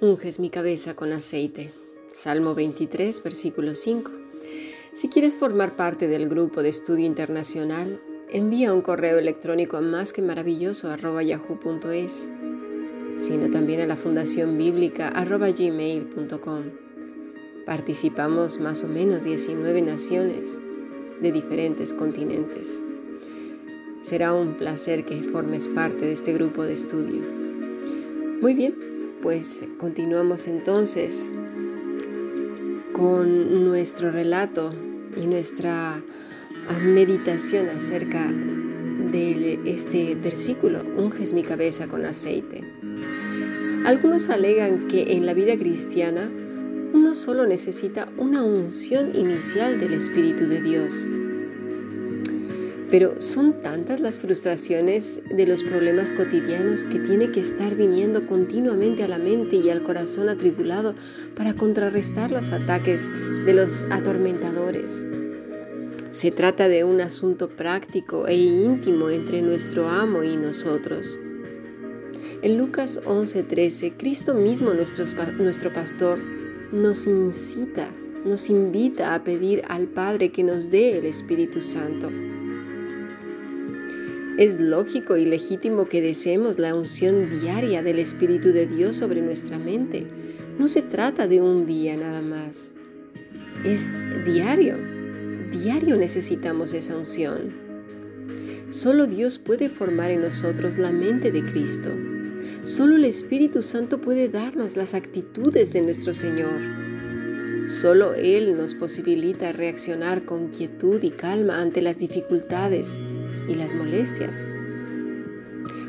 Unges mi cabeza con aceite. Salmo 23, versículo 5. Si quieres formar parte del grupo de estudio internacional, envía un correo electrónico a más que maravilloso yahoo.es, sino también a la fundación bíblica gmail.com. Participamos más o menos 19 naciones de diferentes continentes. Será un placer que formes parte de este grupo de estudio. Muy bien, pues continuamos entonces con nuestro relato y nuestra ah, meditación acerca de este versículo, unges mi cabeza con aceite. Algunos alegan que en la vida cristiana uno solo necesita una unción inicial del Espíritu de Dios pero son tantas las frustraciones de los problemas cotidianos que tiene que estar viniendo continuamente a la mente y al corazón atribulado para contrarrestar los ataques de los atormentadores. Se trata de un asunto práctico e íntimo entre nuestro amo y nosotros. En Lucas 11:13, Cristo mismo, nuestro, nuestro pastor, nos incita, nos invita a pedir al Padre que nos dé el Espíritu Santo. Es lógico y legítimo que deseemos la unción diaria del Espíritu de Dios sobre nuestra mente. No se trata de un día nada más. Es diario. Diario necesitamos esa unción. Solo Dios puede formar en nosotros la mente de Cristo. Solo el Espíritu Santo puede darnos las actitudes de nuestro Señor. Solo Él nos posibilita reaccionar con quietud y calma ante las dificultades y las molestias.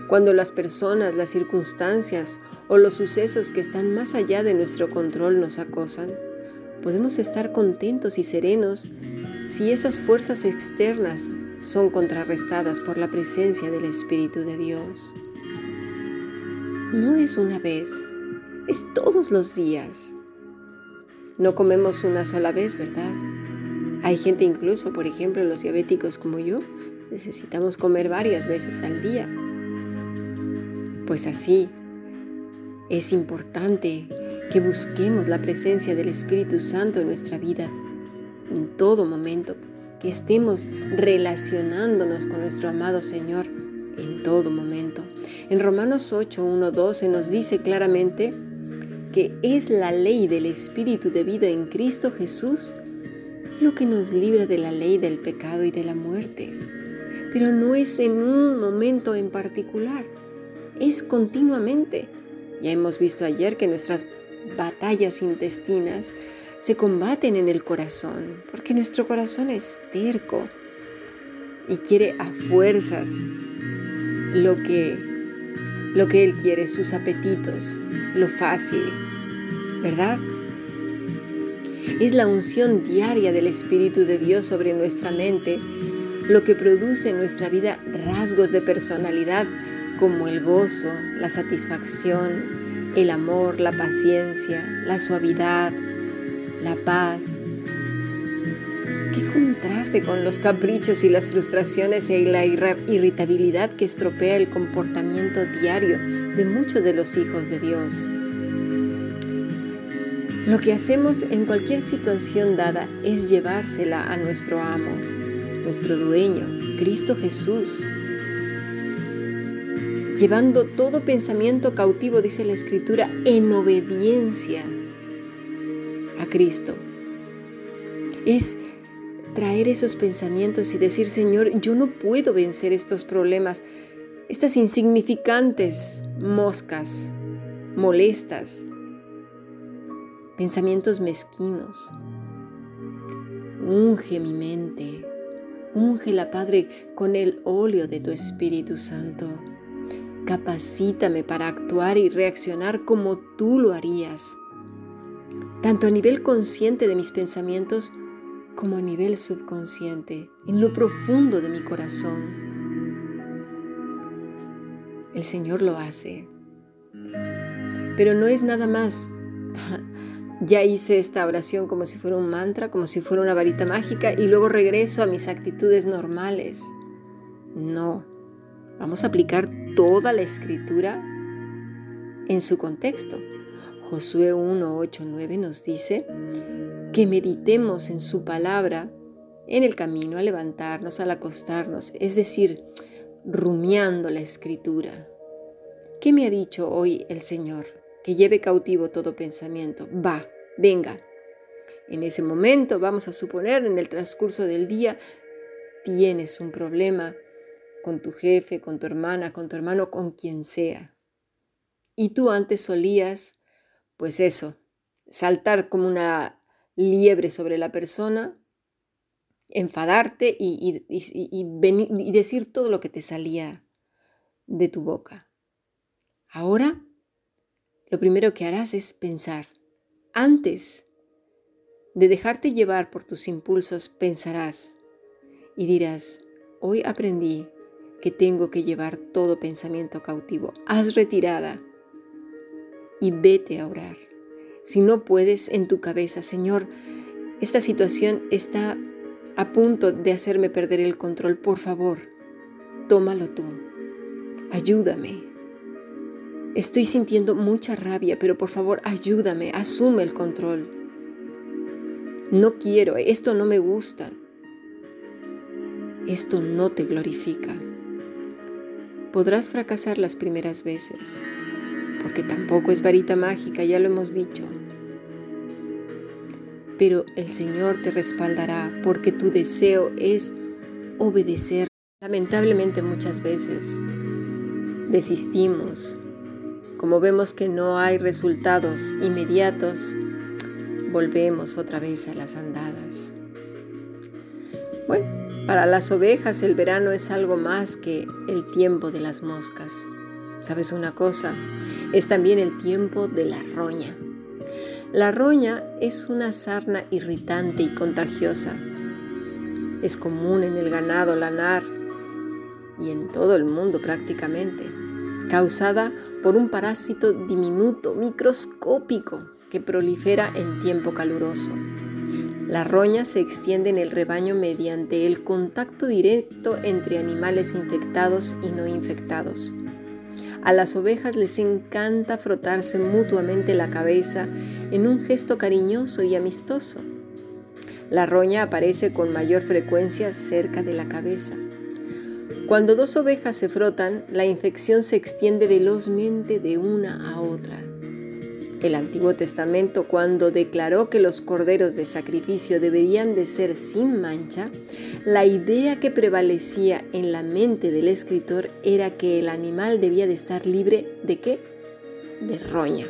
Cuando las personas, las circunstancias o los sucesos que están más allá de nuestro control nos acosan, podemos estar contentos y serenos si esas fuerzas externas son contrarrestadas por la presencia del Espíritu de Dios. No es una vez, es todos los días. No comemos una sola vez, ¿verdad? Hay gente incluso, por ejemplo, los diabéticos como yo, necesitamos comer varias veces al día. Pues así, es importante que busquemos la presencia del Espíritu Santo en nuestra vida en todo momento, que estemos relacionándonos con nuestro amado Señor en todo momento. En Romanos 8, 1, 12 nos dice claramente que es la ley del Espíritu de vida en Cristo Jesús lo que nos libra de la ley del pecado y de la muerte pero no es en un momento en particular, es continuamente. Ya hemos visto ayer que nuestras batallas intestinas se combaten en el corazón, porque nuestro corazón es terco y quiere a fuerzas lo que, lo que Él quiere, sus apetitos, lo fácil, ¿verdad? Es la unción diaria del Espíritu de Dios sobre nuestra mente lo que produce en nuestra vida rasgos de personalidad como el gozo, la satisfacción, el amor, la paciencia, la suavidad, la paz. Qué contraste con los caprichos y las frustraciones y la irritabilidad que estropea el comportamiento diario de muchos de los hijos de Dios. Lo que hacemos en cualquier situación dada es llevársela a nuestro amo, nuestro dueño, Cristo Jesús. Llevando todo pensamiento cautivo, dice la Escritura, en obediencia a Cristo. Es traer esos pensamientos y decir, Señor, yo no puedo vencer estos problemas, estas insignificantes moscas, molestas, pensamientos mezquinos. Unge mi mente, Úngela, Padre, con el óleo de tu Espíritu Santo. Capacítame para actuar y reaccionar como tú lo harías, tanto a nivel consciente de mis pensamientos como a nivel subconsciente, en lo profundo de mi corazón. El Señor lo hace. Pero no es nada más ya hice esta oración como si fuera un mantra, como si fuera una varita mágica y luego regreso a mis actitudes normales. No, vamos a aplicar toda la escritura en su contexto. Josué 1, 8, 9 nos dice que meditemos en su palabra en el camino, al levantarnos, al acostarnos, es decir, rumiando la escritura. ¿Qué me ha dicho hoy el Señor? Que lleve cautivo todo pensamiento. Va, venga. En ese momento, vamos a suponer, en el transcurso del día, tienes un problema con tu jefe, con tu hermana, con tu hermano, con quien sea. Y tú antes solías, pues eso, saltar como una liebre sobre la persona, enfadarte y, y, decir todo lo que te salía de tu boca. Ahora, lo primero que harás es pensar. Antes de dejarte llevar por tus impulsos, pensarás y dirás, hoy aprendí que tengo que llevar todo pensamiento cautivo. Haz retirada y vete a orar. Si no puedes en tu cabeza, Señor, esta situación está a punto de hacerme perder el control, por favor, tómalo tú. Ayúdame. Estoy sintiendo mucha rabia, pero por favor, ayúdame, asume el control. No quiero, esto no me gusta. Esto no te glorifica. Podrás fracasar las primeras veces, porque tampoco es varita mágica, ya lo hemos dicho. Pero el Señor te respaldará porque tu deseo es obedecer. Lamentablemente muchas veces desistimos. Como vemos que no hay resultados inmediatos, volvemos otra vez a las andadas. Bueno, para las ovejas el verano es algo más que el tiempo de las moscas. ¿Sabes una cosa? Es también el tiempo de la roña. La roña es una sarna irritante y contagiosa. Es común en el ganado lanar y en todo el mundo prácticamente, causada por un parásito diminuto, microscópico, que prolifera en tiempo caluroso. La roña se extiende en el rebaño mediante el contacto directo entre animales infectados y no infectados. A las ovejas les encanta frotarse mutuamente la cabeza en un gesto cariñoso y amistoso. La roña aparece con mayor frecuencia cerca de la cabeza. Cuando dos ovejas se frotan, la infección se extiende velozmente de una a otra. El Antiguo Testamento, cuando declaró que los corderos de sacrificio deberían de ser sin mancha, la idea que prevalecía en la mente del escritor era que el animal debía de estar libre de qué? De roña.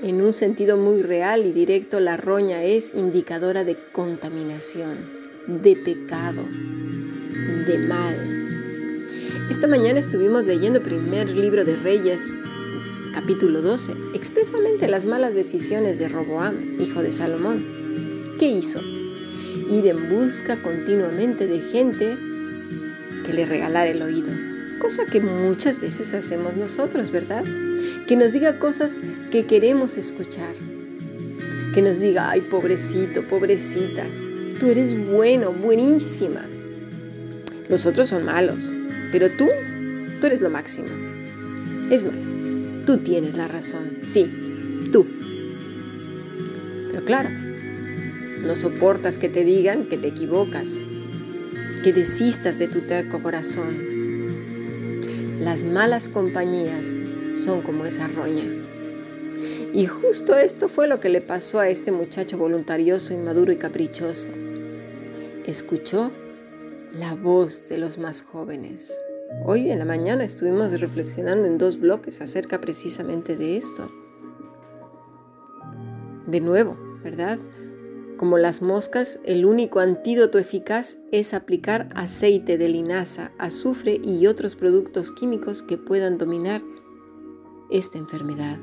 En un sentido muy real y directo, la roña es indicadora de contaminación, de pecado, de mal. Esta mañana estuvimos leyendo primer libro de Reyes capítulo 12, expresamente las malas decisiones de Roboam, hijo de Salomón. ¿Qué hizo? Ir en busca continuamente de gente que le regalara el oído, cosa que muchas veces hacemos nosotros, ¿verdad? Que nos diga cosas que queremos escuchar, que nos diga, ay, pobrecito, pobrecita, tú eres bueno, buenísima. Los otros son malos, pero tú, tú eres lo máximo. Es más, Tú tienes la razón, sí, tú. Pero claro, no soportas que te digan que te equivocas, que desistas de tu terco corazón. Las malas compañías son como esa roña. Y justo esto fue lo que le pasó a este muchacho voluntarioso, inmaduro y caprichoso. Escuchó la voz de los más jóvenes. Hoy en la mañana estuvimos reflexionando en dos bloques acerca precisamente de esto. De nuevo, ¿verdad? Como las moscas, el único antídoto eficaz es aplicar aceite de linaza, azufre y otros productos químicos que puedan dominar esta enfermedad.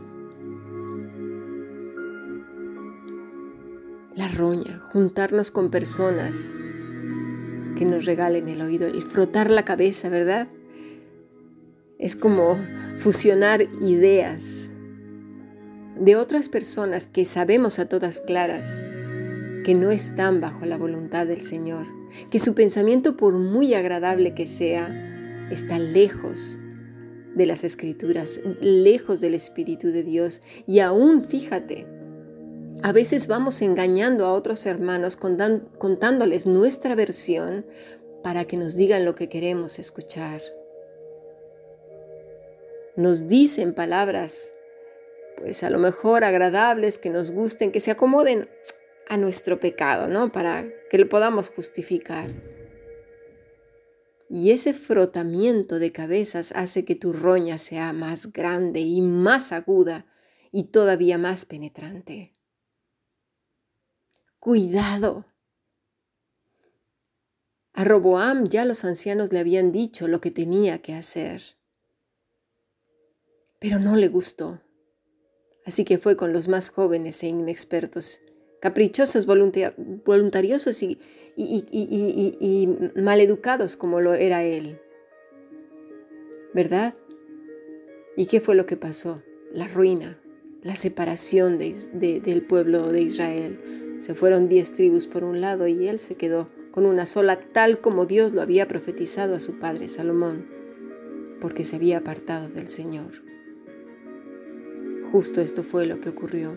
La roña, juntarnos con personas que nos regalen el oído, el frotar la cabeza, ¿verdad? Es como fusionar ideas de otras personas que sabemos a todas claras que no están bajo la voluntad del Señor, que su pensamiento, por muy agradable que sea, está lejos de las escrituras, lejos del Espíritu de Dios. Y aún, fíjate, a veces vamos engañando a otros hermanos contándoles nuestra versión para que nos digan lo que queremos escuchar. Nos dicen palabras, pues a lo mejor agradables, que nos gusten, que se acomoden a nuestro pecado, ¿no? Para que lo podamos justificar. Y ese frotamiento de cabezas hace que tu roña sea más grande y más aguda y todavía más penetrante. Cuidado. A Roboam ya los ancianos le habían dicho lo que tenía que hacer, pero no le gustó. Así que fue con los más jóvenes e inexpertos, caprichosos, voluntariosos y, y, y, maleducados como lo era él. ¿Verdad? ¿Y qué fue lo que pasó? La ruina, la separación del pueblo de Israel, se fueron diez tribus por un lado y él se quedó con una sola, tal como Dios lo había profetizado a su padre Salomón, porque se había apartado del Señor. Justo esto fue lo que ocurrió.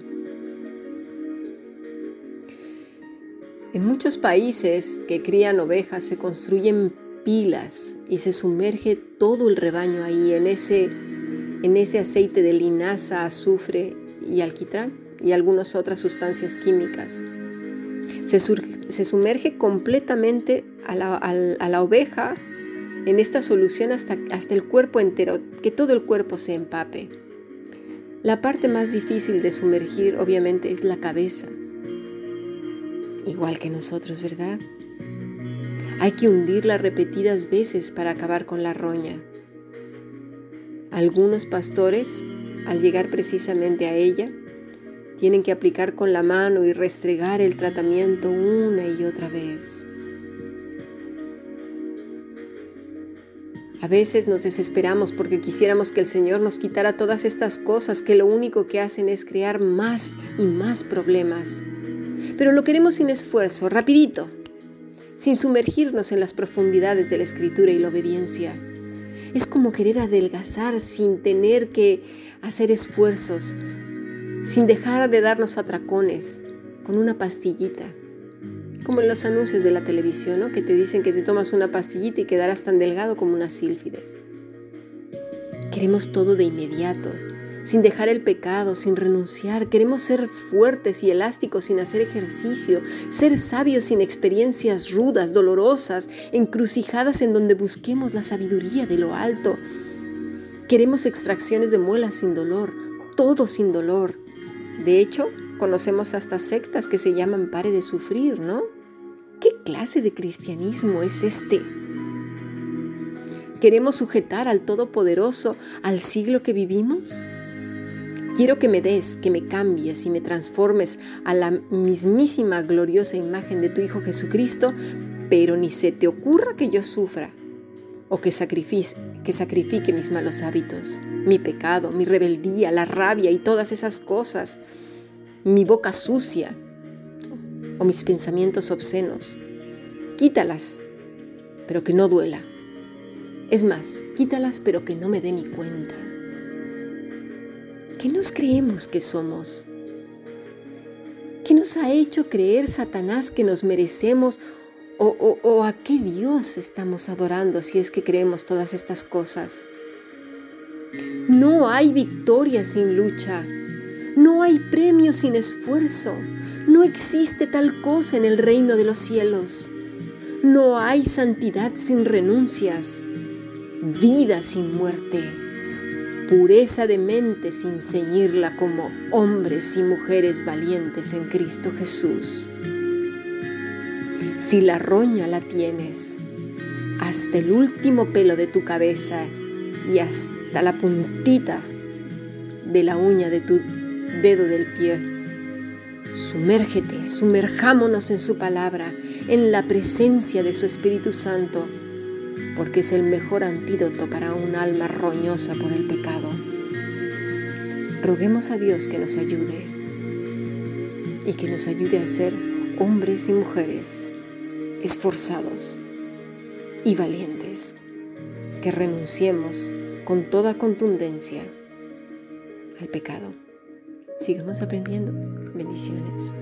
En muchos países que crían ovejas se construyen pilas y se sumerge todo el rebaño ahí en ese, en ese aceite de linaza, azufre y alquitrán y algunas otras sustancias químicas. Se, sumerge completamente a la, oveja en esta solución hasta, hasta el cuerpo entero, que todo el cuerpo se empape. La parte más difícil de sumergir obviamente es la cabeza, igual que nosotros, ¿verdad? Hay que hundirla repetidas veces para acabar con la roña. Algunos pastores, al llegar precisamente a ella, tienen que aplicar con la mano y restregar el tratamiento una y otra vez. A veces nos desesperamos porque quisiéramos que el Señor nos quitara todas estas cosas que lo único que hacen es crear más y más problemas. Pero lo queremos sin esfuerzo, rapidito, sin sumergirnos en las profundidades de la escritura y la obediencia. Es como querer adelgazar sin tener que hacer esfuerzos, sin dejar de darnos atracones, con una pastillita. Como en los anuncios de la televisión, ¿no? que te dicen que te tomas una pastillita y quedarás tan delgado como una sílfide. Queremos todo de inmediato, sin dejar el pecado, sin renunciar. Queremos ser fuertes y elásticos sin hacer ejercicio, ser sabios sin experiencias rudas, dolorosas, encrucijadas en donde busquemos la sabiduría de lo alto. Queremos extracciones de muelas sin dolor, todo sin dolor. De hecho, conocemos hasta sectas que se llaman pare de sufrir, ¿no? ¿Qué clase de cristianismo es este? ¿Queremos sujetar al Todopoderoso al siglo que vivimos? Quiero que me des, que me cambies y me transformes a la mismísima gloriosa imagen de tu Hijo Jesucristo, pero ni se te ocurra que yo sufra o que sacrifique, que sacrifique mis malos hábitos mi pecado, mi rebeldía, la rabia y todas esas cosas, mi boca sucia o mis pensamientos obscenos. Quítalas, pero que no duela. Es más, quítalas, pero que no me dé ni cuenta. ¿Qué nos creemos que somos? ¿Qué nos ha hecho creer Satanás que nos merecemos o, o a qué Dios estamos adorando si es que creemos todas estas cosas? No hay victoria sin lucha. No hay premio sin esfuerzo. No existe tal cosa en el reino de los cielos. No hay santidad sin renuncias. Vida sin muerte. Pureza de mente sin ceñirla como hombres y mujeres valientes en Cristo Jesús. Si la roña la tienes, hasta el último pelo de tu cabeza y hasta la puntita de la uña de tu dedo del pie. Sumérgete, sumerjámonos en su palabra, en la presencia de su Espíritu Santo, porque es el mejor antídoto para un alma roñosa por el pecado. Roguemos a Dios que nos ayude y que nos ayude a ser hombres y mujeres esforzados y valientes, que renunciemos con toda contundencia al pecado. Sigamos aprendiendo. Bendiciones.